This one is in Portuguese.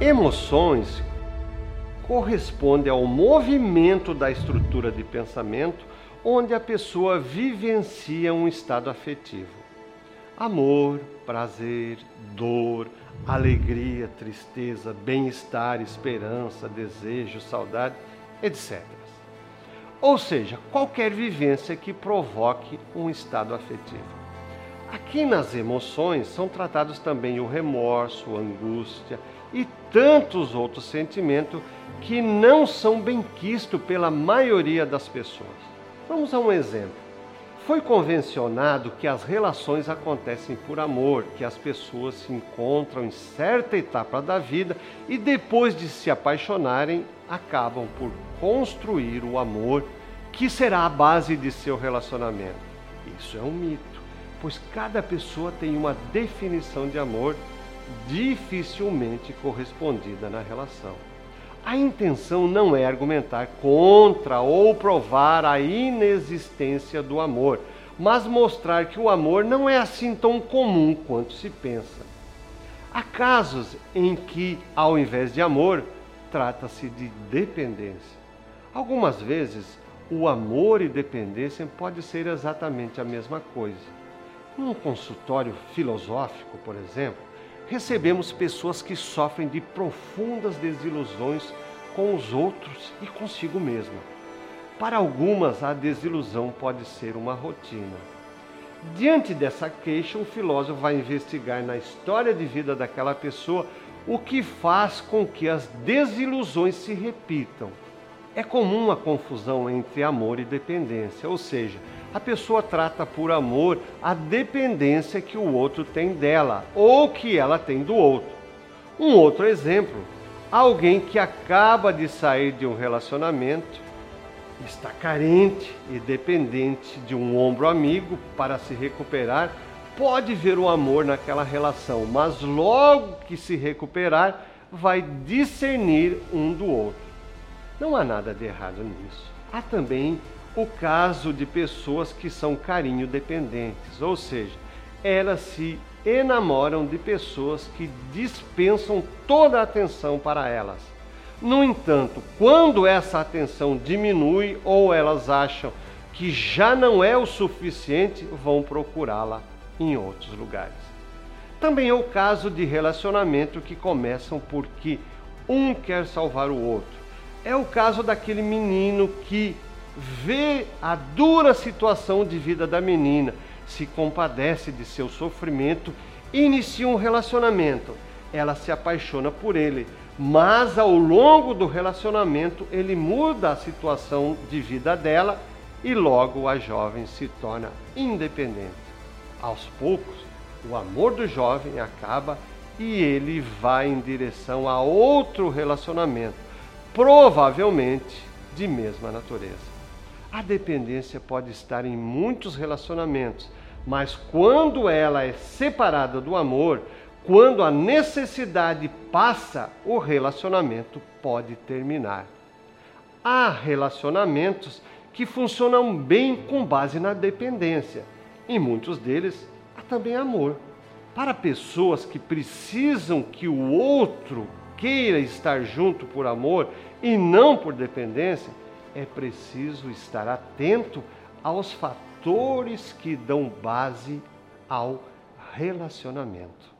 Emoções correspondem ao movimento da estrutura de pensamento onde a pessoa vivencia um estado afetivo. Amor, prazer, dor, alegria, tristeza, bem-estar, esperança, desejo, saudade, etc. Ou seja, qualquer vivência que provoque um estado afetivo. Aqui nas emoções são tratados também o remorso, a angústia e tantos outros sentimentos que não são bem quistos pela maioria das pessoas. Vamos a um exemplo. Foi convencionado que as relações acontecem por amor, que as pessoas se encontram em certa etapa da vida e depois de se apaixonarem, acabam por construir o amor que será a base de seu relacionamento. Isso é um mito, pois cada pessoa tem uma definição de amor dificilmente correspondida na relação. A intenção não é argumentar contra ou provar a inexistência do amor, mas mostrar que o amor não é assim tão comum quanto se pensa. Há casos em que, ao invés de amor, trata-se de dependência. Algumas vezes, o amor e dependência pode ser exatamente a mesma coisa. Num consultório filosófico, por exemplo, recebemos pessoas que sofrem de profundas desilusões com os outros e consigo mesma. Para algumas, a desilusão pode ser uma rotina. Diante dessa queixa, o filósofo vai investigar na história de vida daquela pessoa o que faz com que as desilusões se repitam. É comum a confusão entre amor e dependência, ou seja, a pessoa trata por amor a dependência que o outro tem dela ou que ela tem do outro. Um outro exemplo: alguém que acaba de sair de um relacionamento, está carente e dependente de um ombro amigo para se recuperar, pode ver o amor naquela relação, mas logo que se recuperar, vai discernir um do outro. Não há nada de errado nisso. Há também o caso de pessoas que são carinho dependentes, ou seja, elas se enamoram de pessoas que dispensam toda a atenção para elas. No entanto, quando essa atenção diminui ou elas acham que já não é o suficiente, vão procurá-la em outros lugares. Também é o caso de relacionamento que começam porque um quer salvar o outro. É o caso daquele menino que vê a dura situação de vida da menina, se compadece de seu sofrimento e inicia um relacionamento. Ela se apaixona por ele, mas ao longo do relacionamento ele muda a situação de vida dela e logo a jovem se torna independente. Aos poucos, o amor do jovem acaba e ele vai em direção a outro relacionamento, provavelmente de mesma natureza. A dependência pode estar em muitos relacionamentos, mas quando ela é separada do amor, quando a necessidade passa, o relacionamento pode terminar. Há relacionamentos que funcionam bem com base na dependência, e muitos deles há também amor. Para pessoas que precisam que o outro queira estar junto por amor e não por dependência, é preciso estar atento aos fatores que dão base ao relacionamento.